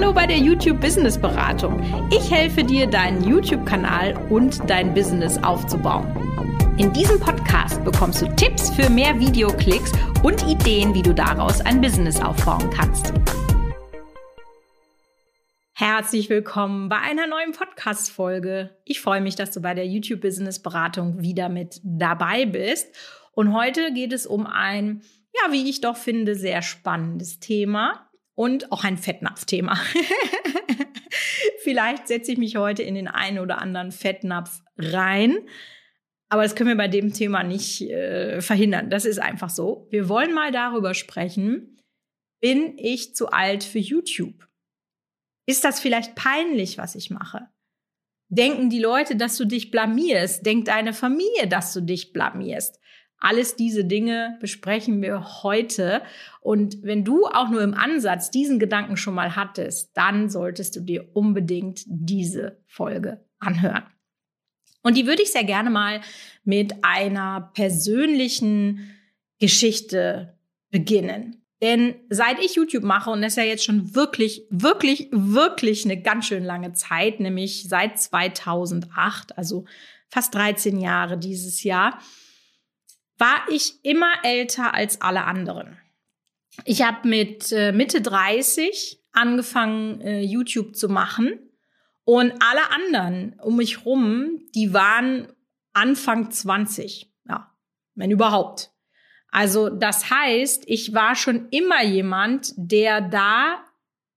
Hallo bei der YouTube Business Beratung. Ich helfe dir, deinen YouTube-Kanal und dein Business aufzubauen. In diesem Podcast bekommst du Tipps für mehr Videoklicks und Ideen, wie du daraus ein Business aufbauen kannst. Herzlich willkommen bei einer neuen Podcast-Folge. Ich freue mich, dass du bei der YouTube Business Beratung wieder mit dabei bist. Und heute geht es um ein, ja, wie ich doch finde, sehr spannendes Thema und auch ein Fettnapfthema. Vielleicht setze ich mich heute in den einen oder anderen Fettnapf rein. Aber das können wir bei dem Thema nicht äh, verhindern. Das ist einfach so. Wir wollen mal darüber sprechen, bin ich zu alt für YouTube? Ist das vielleicht peinlich, was ich mache? Denken die Leute, dass du dich blamierst? Denkt deine Familie, dass du dich blamierst? Alles diese Dinge besprechen wir heute. Und wenn du auch nur im Ansatz diesen Gedanken schon mal hattest, dann solltest du dir unbedingt diese Folge anhören. Und die würde ich sehr gerne mal mit einer persönlichen Geschichte beginnen. Denn seit ich YouTube mache, und das ist ja jetzt schon wirklich, wirklich, wirklich eine ganz schön lange Zeit, nämlich seit 2008, also fast 13 Jahre dieses Jahr, war ich immer älter als alle anderen. Ich habe mit äh, Mitte 30 angefangen, äh, YouTube zu machen. Und alle anderen um mich rum, die waren Anfang 20. Ja, wenn überhaupt. Also das heißt, ich war schon immer jemand, der da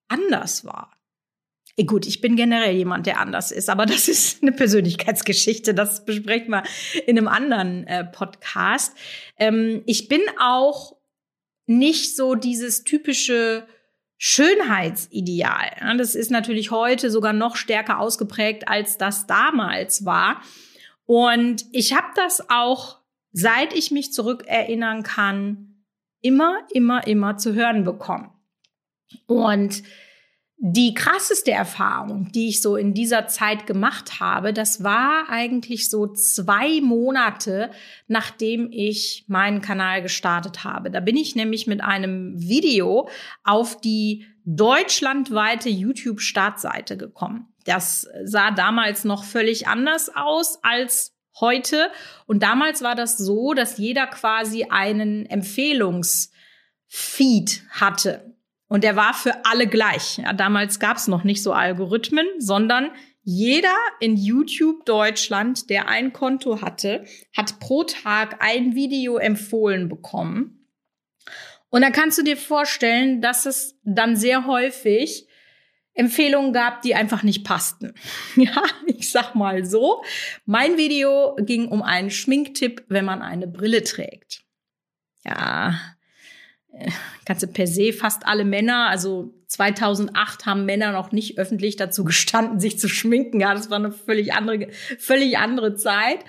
anders war. Gut, ich bin generell jemand, der anders ist, aber das ist eine Persönlichkeitsgeschichte. Das besprechen wir in einem anderen äh, Podcast. Ähm, ich bin auch nicht so dieses typische Schönheitsideal. Ja, das ist natürlich heute sogar noch stärker ausgeprägt, als das damals war. Und ich habe das auch, seit ich mich zurückerinnern kann, immer, immer, immer zu hören bekommen. Und die krasseste Erfahrung, die ich so in dieser Zeit gemacht habe, das war eigentlich so zwei Monate, nachdem ich meinen Kanal gestartet habe. Da bin ich nämlich mit einem Video auf die deutschlandweite YouTube-Startseite gekommen. Das sah damals noch völlig anders aus als heute. Und damals war das so, dass jeder quasi einen Empfehlungsfeed hatte. Und der war für alle gleich. Ja, damals gab es noch nicht so Algorithmen, sondern jeder in YouTube Deutschland, der ein Konto hatte, hat pro Tag ein Video empfohlen bekommen. Und dann kannst du dir vorstellen, dass es dann sehr häufig Empfehlungen gab, die einfach nicht passten. Ja, ich sag mal so. Mein Video ging um einen Schminktipp, wenn man eine Brille trägt. Ja, ganze per se fast alle Männer, also 2008 haben Männer noch nicht öffentlich dazu gestanden, sich zu schminken. Ja, das war eine völlig andere, völlig andere Zeit.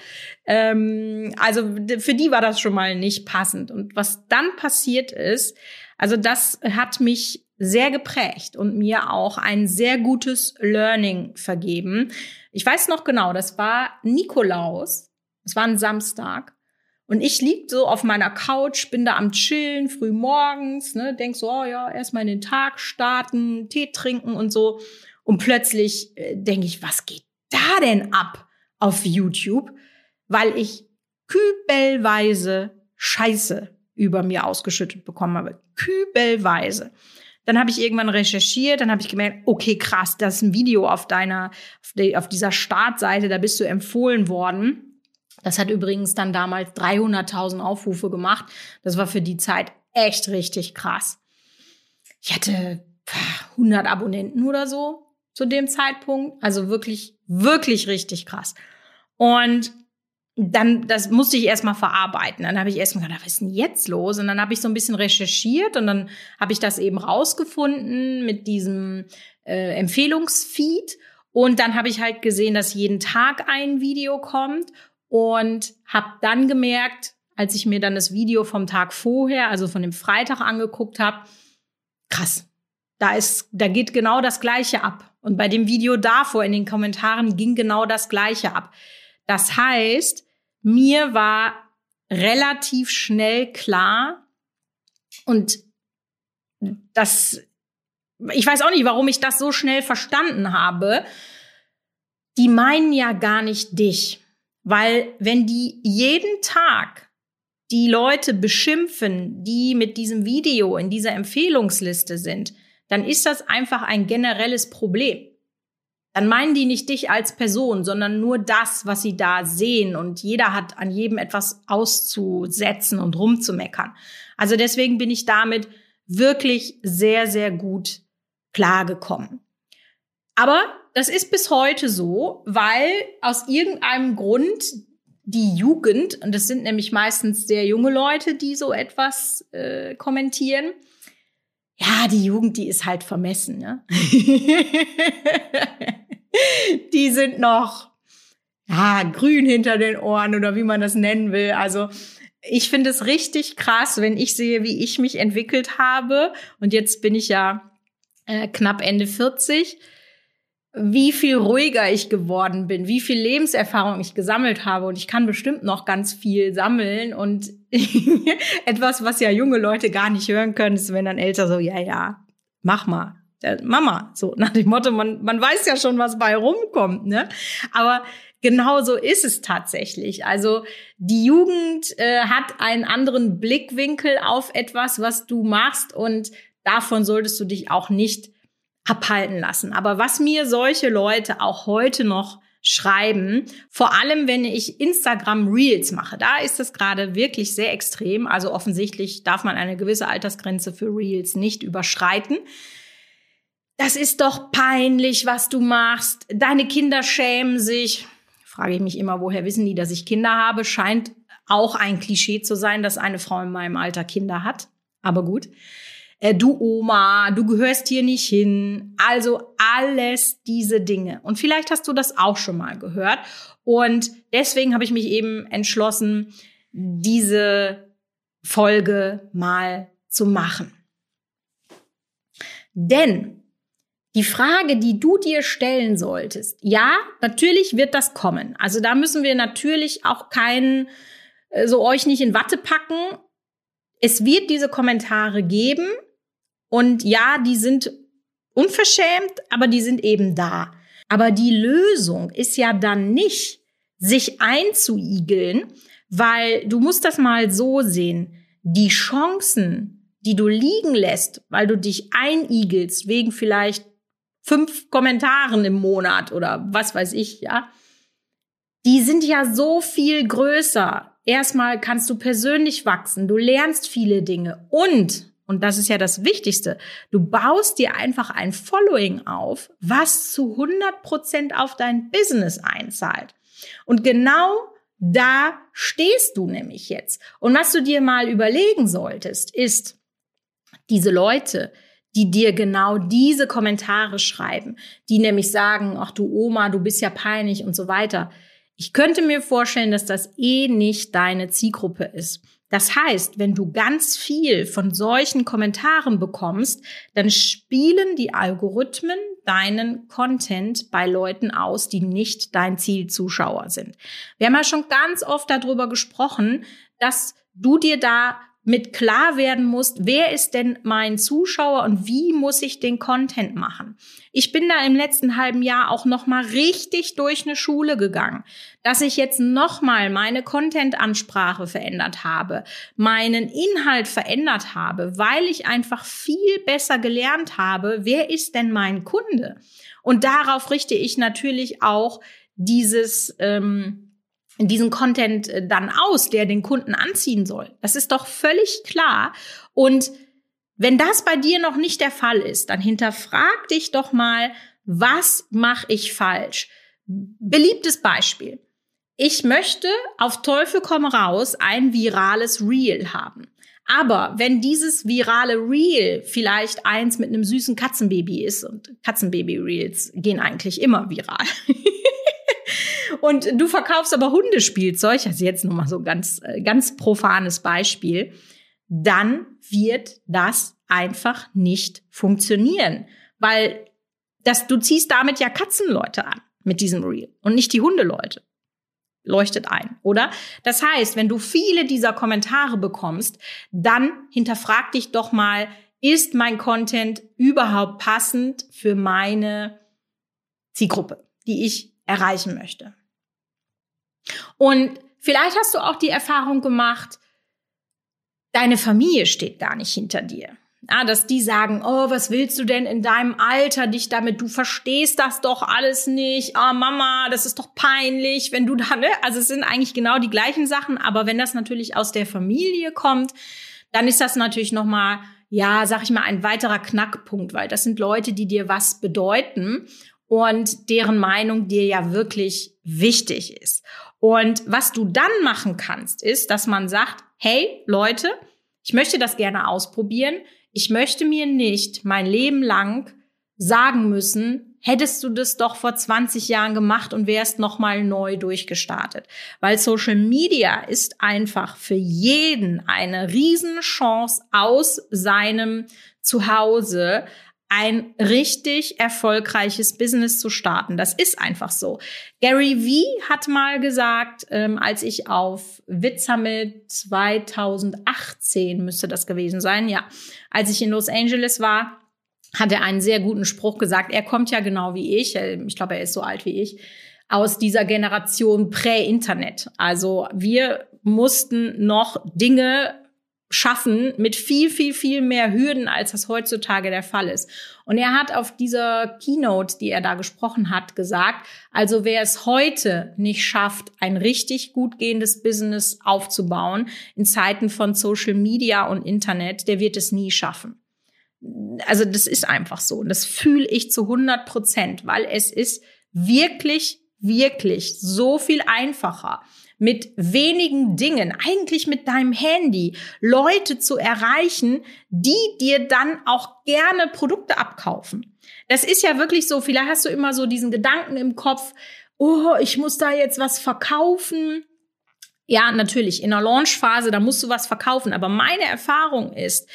Ähm, also für die war das schon mal nicht passend. Und was dann passiert ist, also das hat mich sehr geprägt und mir auch ein sehr gutes Learning vergeben. Ich weiß noch genau, das war Nikolaus. Es war ein Samstag. Und ich lieg so auf meiner Couch, bin da am Chillen, früh morgens, ne, denk so, oh ja, erstmal in den Tag starten, Tee trinken und so. Und plötzlich äh, denke ich, was geht da denn ab auf YouTube? Weil ich kübelweise Scheiße über mir ausgeschüttet bekommen habe. Kübelweise. Dann habe ich irgendwann recherchiert, dann habe ich gemerkt, okay, krass, das ist ein Video auf deiner, auf dieser Startseite, da bist du empfohlen worden. Das hat übrigens dann damals 300.000 Aufrufe gemacht. Das war für die Zeit echt richtig krass. Ich hatte 100 Abonnenten oder so zu dem Zeitpunkt. Also wirklich, wirklich richtig krass. Und dann, das musste ich erstmal verarbeiten. Dann habe ich erstmal gedacht, was ist denn jetzt los? Und dann habe ich so ein bisschen recherchiert und dann habe ich das eben rausgefunden mit diesem äh, Empfehlungsfeed. Und dann habe ich halt gesehen, dass jeden Tag ein Video kommt und habe dann gemerkt, als ich mir dann das Video vom Tag vorher, also von dem Freitag angeguckt habe, krass, da ist, da geht genau das Gleiche ab. Und bei dem Video davor in den Kommentaren ging genau das Gleiche ab. Das heißt, mir war relativ schnell klar und das ich weiß auch nicht, warum ich das so schnell verstanden habe. Die meinen ja gar nicht dich. Weil wenn die jeden Tag die Leute beschimpfen, die mit diesem Video in dieser Empfehlungsliste sind, dann ist das einfach ein generelles Problem. Dann meinen die nicht dich als Person, sondern nur das, was sie da sehen. Und jeder hat an jedem etwas auszusetzen und rumzumeckern. Also deswegen bin ich damit wirklich sehr, sehr gut klargekommen. Aber das ist bis heute so, weil aus irgendeinem Grund die Jugend, und das sind nämlich meistens sehr junge Leute, die so etwas äh, kommentieren, ja, die Jugend, die ist halt vermessen. Ne? die sind noch ja, grün hinter den Ohren oder wie man das nennen will. Also ich finde es richtig krass, wenn ich sehe, wie ich mich entwickelt habe. Und jetzt bin ich ja äh, knapp Ende 40 wie viel ruhiger ich geworden bin, wie viel Lebenserfahrung ich gesammelt habe. Und ich kann bestimmt noch ganz viel sammeln. Und etwas, was ja junge Leute gar nicht hören können, ist, wenn dann älter so, ja, ja, mach mal. Mama, so nach dem Motto, man, man weiß ja schon, was bei rumkommt, ne? Aber genau so ist es tatsächlich. Also die Jugend äh, hat einen anderen Blickwinkel auf etwas, was du machst und davon solltest du dich auch nicht abhalten lassen. Aber was mir solche Leute auch heute noch schreiben, vor allem wenn ich Instagram Reels mache, da ist es gerade wirklich sehr extrem. Also offensichtlich darf man eine gewisse Altersgrenze für Reels nicht überschreiten. Das ist doch peinlich, was du machst. Deine Kinder schämen sich. Frage ich mich immer, woher wissen die, dass ich Kinder habe? Scheint auch ein Klischee zu sein, dass eine Frau in meinem Alter Kinder hat. Aber gut äh, du Oma, du gehörst hier nicht hin. Also alles diese Dinge. Und vielleicht hast du das auch schon mal gehört. Und deswegen habe ich mich eben entschlossen, diese Folge mal zu machen. Denn die Frage, die du dir stellen solltest, ja, natürlich wird das kommen. Also da müssen wir natürlich auch keinen, äh, so euch nicht in Watte packen. Es wird diese Kommentare geben. Und ja, die sind unverschämt, aber die sind eben da. Aber die Lösung ist ja dann nicht, sich einzuigeln, weil du musst das mal so sehen. Die Chancen, die du liegen lässt, weil du dich einigelst, wegen vielleicht fünf Kommentaren im Monat oder was weiß ich, ja, die sind ja so viel größer. Erstmal kannst du persönlich wachsen, du lernst viele Dinge und und das ist ja das Wichtigste, du baust dir einfach ein Following auf, was zu 100 Prozent auf dein Business einzahlt. Und genau da stehst du nämlich jetzt. Und was du dir mal überlegen solltest, ist, diese Leute, die dir genau diese Kommentare schreiben, die nämlich sagen, ach du Oma, du bist ja peinlich und so weiter. Ich könnte mir vorstellen, dass das eh nicht deine Zielgruppe ist. Das heißt, wenn du ganz viel von solchen Kommentaren bekommst, dann spielen die Algorithmen deinen Content bei Leuten aus, die nicht dein Zielzuschauer sind. Wir haben ja schon ganz oft darüber gesprochen, dass du dir da mit klar werden musst, wer ist denn mein Zuschauer und wie muss ich den Content machen. Ich bin da im letzten halben Jahr auch noch mal richtig durch eine Schule gegangen, dass ich jetzt noch mal meine Content-Ansprache verändert habe, meinen Inhalt verändert habe, weil ich einfach viel besser gelernt habe, wer ist denn mein Kunde? Und darauf richte ich natürlich auch dieses ähm, diesen Content äh, dann aus, der den Kunden anziehen soll. Das ist doch völlig klar. Und wenn das bei dir noch nicht der Fall ist, dann hinterfrag dich doch mal, was mache ich falsch? Beliebtes Beispiel. Ich möchte auf Teufel komm raus ein virales Reel haben. Aber wenn dieses virale Reel vielleicht eins mit einem süßen Katzenbaby ist und Katzenbaby-Reels gehen eigentlich immer viral. und du verkaufst aber Hundespielzeug, also jetzt nur mal so ganz, äh, ganz profanes Beispiel, dann wird das einfach nicht funktionieren, weil das, du ziehst damit ja Katzenleute an mit diesem Reel und nicht die Hundeleute. Leuchtet ein, oder? Das heißt, wenn du viele dieser Kommentare bekommst, dann hinterfrag dich doch mal, ist mein Content überhaupt passend für meine Zielgruppe, die ich erreichen möchte. Und vielleicht hast du auch die Erfahrung gemacht, deine Familie steht gar nicht hinter dir. Ja, dass die sagen, oh, was willst du denn in deinem Alter dich damit? Du verstehst das doch alles nicht. Oh, Mama, das ist doch peinlich, wenn du da, ne? Also es sind eigentlich genau die gleichen Sachen, aber wenn das natürlich aus der Familie kommt, dann ist das natürlich nochmal, ja, sag ich mal, ein weiterer Knackpunkt, weil das sind Leute, die dir was bedeuten und deren Meinung dir ja wirklich wichtig ist. Und was du dann machen kannst, ist, dass man sagt, hey Leute, ich möchte das gerne ausprobieren. Ich möchte mir nicht mein Leben lang sagen müssen, hättest du das doch vor 20 Jahren gemacht und wärst nochmal neu durchgestartet. Weil Social Media ist einfach für jeden eine Riesenchance aus seinem Zuhause ein richtig erfolgreiches Business zu starten. Das ist einfach so. Gary Vee hat mal gesagt, ähm, als ich auf Witsummit 2018 müsste das gewesen sein, ja, als ich in Los Angeles war, hat er einen sehr guten Spruch gesagt. Er kommt ja genau wie ich, ich glaube, er ist so alt wie ich, aus dieser Generation Prä-Internet. Also wir mussten noch Dinge schaffen mit viel, viel, viel mehr Hürden, als das heutzutage der Fall ist. Und er hat auf dieser Keynote, die er da gesprochen hat, gesagt, also wer es heute nicht schafft, ein richtig gut gehendes Business aufzubauen in Zeiten von Social Media und Internet, der wird es nie schaffen. Also das ist einfach so. Und das fühle ich zu 100 Prozent, weil es ist wirklich, wirklich so viel einfacher mit wenigen Dingen, eigentlich mit deinem Handy, Leute zu erreichen, die dir dann auch gerne Produkte abkaufen. Das ist ja wirklich so, vielleicht hast du immer so diesen Gedanken im Kopf, oh, ich muss da jetzt was verkaufen. Ja, natürlich, in der Launchphase, da musst du was verkaufen. Aber meine Erfahrung ist,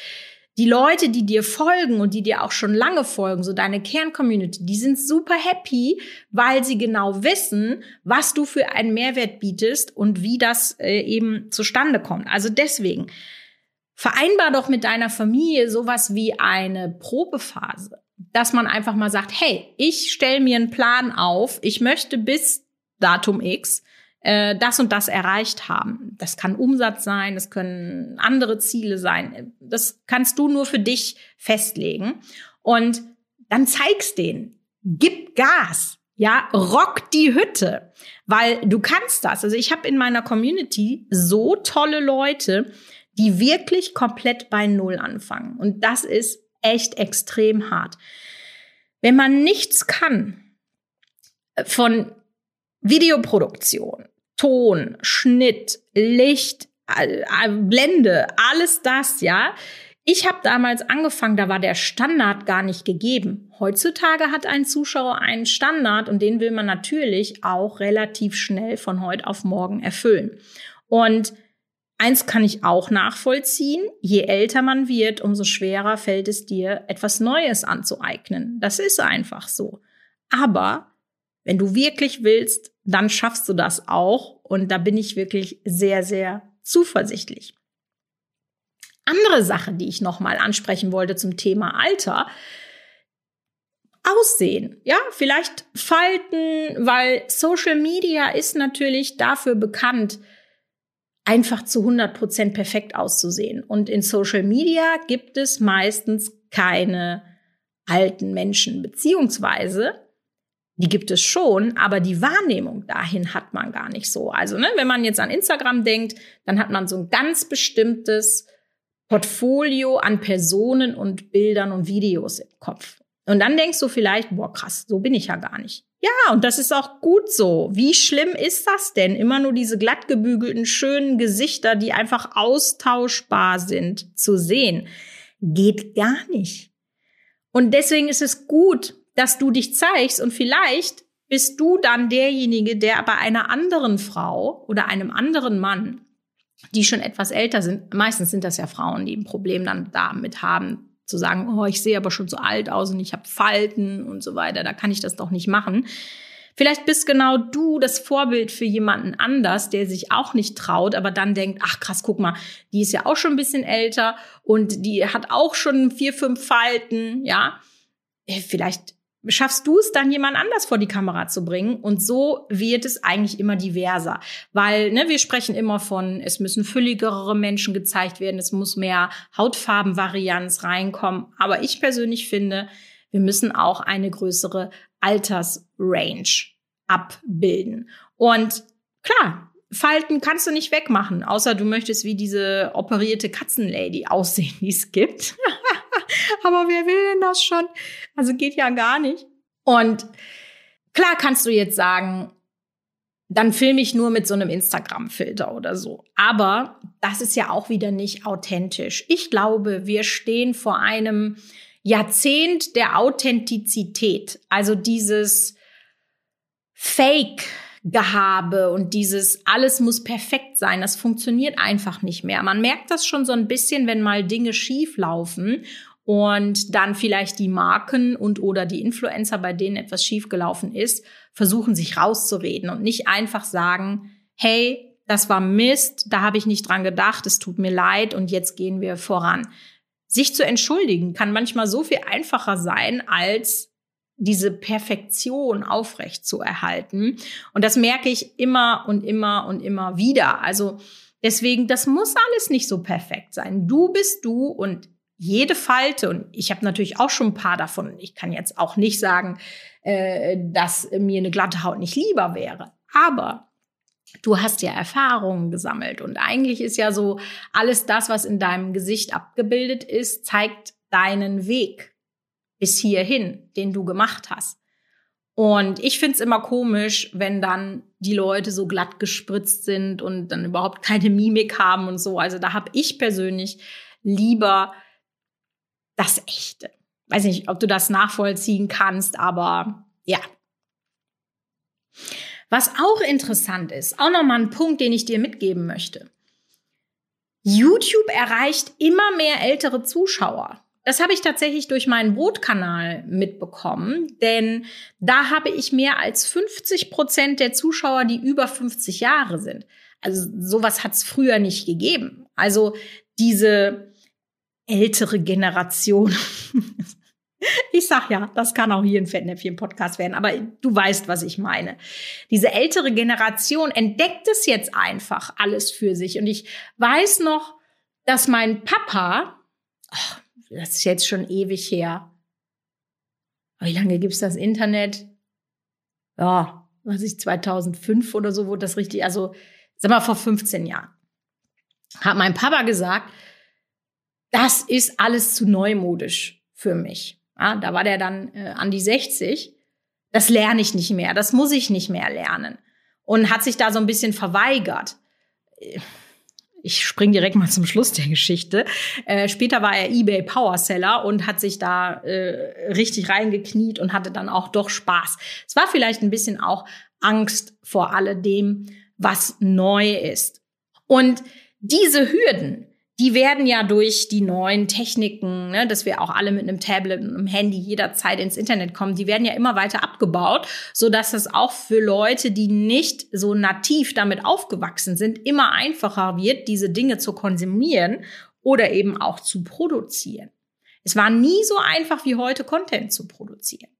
die Leute, die dir folgen und die dir auch schon lange folgen, so deine Kerncommunity, die sind super happy, weil sie genau wissen, was du für einen Mehrwert bietest und wie das äh, eben zustande kommt. Also deswegen, vereinbar doch mit deiner Familie sowas wie eine Probephase, dass man einfach mal sagt, hey, ich stelle mir einen Plan auf, ich möchte bis Datum X äh, das und das erreicht haben. Das kann Umsatz sein, das können andere Ziele sein. Das kannst du nur für dich festlegen. Und dann zeigst denen, gib Gas, ja, rock die Hütte, weil du kannst das. Also ich habe in meiner Community so tolle Leute, die wirklich komplett bei Null anfangen. Und das ist echt extrem hart. Wenn man nichts kann von Videoproduktion, Ton, Schnitt, Licht, Blende, alles das, ja. Ich habe damals angefangen, da war der Standard gar nicht gegeben. Heutzutage hat ein Zuschauer einen Standard und den will man natürlich auch relativ schnell von heute auf morgen erfüllen. Und eins kann ich auch nachvollziehen, je älter man wird, umso schwerer fällt es dir, etwas Neues anzueignen. Das ist einfach so. Aber wenn du wirklich willst, dann schaffst du das auch. Und da bin ich wirklich sehr, sehr zuversichtlich. Andere Sache, die ich nochmal ansprechen wollte zum Thema Alter. Aussehen, ja, vielleicht Falten, weil Social Media ist natürlich dafür bekannt, einfach zu 100 Prozent perfekt auszusehen. Und in Social Media gibt es meistens keine alten Menschen, beziehungsweise die gibt es schon, aber die Wahrnehmung dahin hat man gar nicht so. Also, ne, wenn man jetzt an Instagram denkt, dann hat man so ein ganz bestimmtes Portfolio an Personen und Bildern und Videos im Kopf. Und dann denkst du vielleicht, boah, krass, so bin ich ja gar nicht. Ja, und das ist auch gut so. Wie schlimm ist das denn? Immer nur diese glattgebügelten, schönen Gesichter, die einfach austauschbar sind, zu sehen. Geht gar nicht. Und deswegen ist es gut, dass du dich zeigst und vielleicht bist du dann derjenige, der bei einer anderen Frau oder einem anderen Mann, die schon etwas älter sind, meistens sind das ja Frauen, die ein Problem dann damit haben, zu sagen, oh, ich sehe aber schon so alt aus und ich habe Falten und so weiter, da kann ich das doch nicht machen. Vielleicht bist genau du das Vorbild für jemanden anders, der sich auch nicht traut, aber dann denkt, ach krass, guck mal, die ist ja auch schon ein bisschen älter und die hat auch schon vier, fünf Falten, ja. Äh, vielleicht schaffst du es dann, jemand anders vor die Kamera zu bringen. Und so wird es eigentlich immer diverser. Weil ne, wir sprechen immer von, es müssen fülligere Menschen gezeigt werden, es muss mehr Hautfarbenvarianz reinkommen. Aber ich persönlich finde, wir müssen auch eine größere Altersrange abbilden. Und klar, Falten kannst du nicht wegmachen, außer du möchtest wie diese operierte Katzenlady aussehen, die es gibt. Aber wer will denn das schon? Also geht ja gar nicht. Und klar kannst du jetzt sagen, dann filme ich nur mit so einem Instagram-Filter oder so. Aber das ist ja auch wieder nicht authentisch. Ich glaube, wir stehen vor einem Jahrzehnt der Authentizität. Also dieses Fake Gehabe und dieses alles muss perfekt sein, das funktioniert einfach nicht mehr. Man merkt das schon so ein bisschen, wenn mal Dinge schief laufen und dann vielleicht die Marken und oder die Influencer, bei denen etwas schiefgelaufen ist, versuchen sich rauszureden und nicht einfach sagen, hey, das war Mist, da habe ich nicht dran gedacht, es tut mir leid und jetzt gehen wir voran. Sich zu entschuldigen kann manchmal so viel einfacher sein, als diese Perfektion aufrecht zu erhalten. Und das merke ich immer und immer und immer wieder. Also deswegen, das muss alles nicht so perfekt sein. Du bist du und jede Falte, und ich habe natürlich auch schon ein paar davon, ich kann jetzt auch nicht sagen, äh, dass mir eine glatte Haut nicht lieber wäre. Aber du hast ja Erfahrungen gesammelt und eigentlich ist ja so, alles das, was in deinem Gesicht abgebildet ist, zeigt deinen Weg bis hierhin, den du gemacht hast. Und ich find's immer komisch, wenn dann die Leute so glatt gespritzt sind und dann überhaupt keine Mimik haben und so. Also da habe ich persönlich lieber das Echte. Weiß nicht, ob du das nachvollziehen kannst, aber ja. Was auch interessant ist, auch nochmal ein Punkt, den ich dir mitgeben möchte. YouTube erreicht immer mehr ältere Zuschauer. Das habe ich tatsächlich durch meinen Brotkanal mitbekommen, denn da habe ich mehr als 50 Prozent der Zuschauer, die über 50 Jahre sind. Also sowas hat es früher nicht gegeben. Also diese ältere Generation. Ich sag ja, das kann auch hier ein Fettnäpfchen-Podcast werden, aber du weißt, was ich meine. Diese ältere Generation entdeckt es jetzt einfach alles für sich. Und ich weiß noch, dass mein Papa, oh, das ist jetzt schon ewig her. Wie lange gibt's das Internet? Ja, was ich 2005 oder so wurde das richtig, also sag mal vor 15 Jahren. Hat mein Papa gesagt, das ist alles zu neumodisch für mich. Ja, da war der dann äh, an die 60. Das lerne ich nicht mehr, das muss ich nicht mehr lernen. Und hat sich da so ein bisschen verweigert ich spring direkt mal zum Schluss der Geschichte. Äh, später war er eBay Powerseller und hat sich da äh, richtig reingekniet und hatte dann auch doch Spaß. Es war vielleicht ein bisschen auch Angst vor alledem, was neu ist. Und diese Hürden, die werden ja durch die neuen Techniken, ne, dass wir auch alle mit einem Tablet und einem Handy jederzeit ins Internet kommen, die werden ja immer weiter abgebaut, so dass es auch für Leute, die nicht so nativ damit aufgewachsen sind, immer einfacher wird, diese Dinge zu konsumieren oder eben auch zu produzieren. Es war nie so einfach wie heute Content zu produzieren.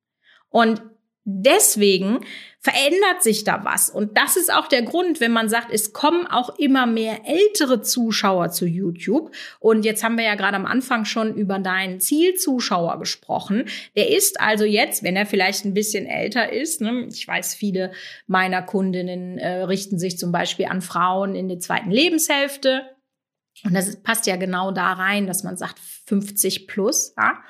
Und deswegen verändert sich da was. Und das ist auch der Grund, wenn man sagt, es kommen auch immer mehr ältere Zuschauer zu YouTube. Und jetzt haben wir ja gerade am Anfang schon über deinen Zielzuschauer gesprochen. Der ist also jetzt, wenn er vielleicht ein bisschen älter ist, ne, ich weiß, viele meiner Kundinnen äh, richten sich zum Beispiel an Frauen in der zweiten Lebenshälfte. Und das passt ja genau da rein, dass man sagt 50 plus. Ja?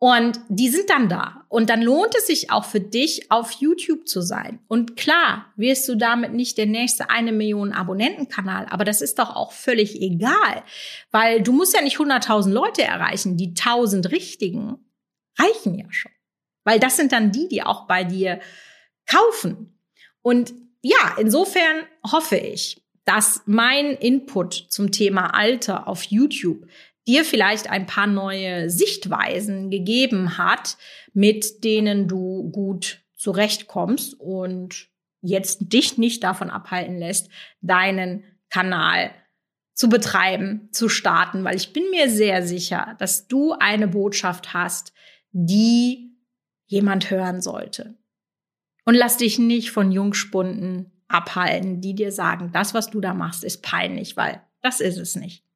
Und die sind dann da. Und dann lohnt es sich auch für dich, auf YouTube zu sein. Und klar, wirst du damit nicht der nächste eine Million Abonnentenkanal, aber das ist doch auch völlig egal, weil du musst ja nicht 100.000 Leute erreichen. Die 1000 richtigen reichen ja schon. Weil das sind dann die, die auch bei dir kaufen. Und ja, insofern hoffe ich, dass mein Input zum Thema Alter auf YouTube dir vielleicht ein paar neue Sichtweisen gegeben hat, mit denen du gut zurechtkommst und jetzt dich nicht davon abhalten lässt, deinen Kanal zu betreiben, zu starten, weil ich bin mir sehr sicher, dass du eine Botschaft hast, die jemand hören sollte. Und lass dich nicht von Jungspunden abhalten, die dir sagen, das, was du da machst, ist peinlich, weil das ist es nicht.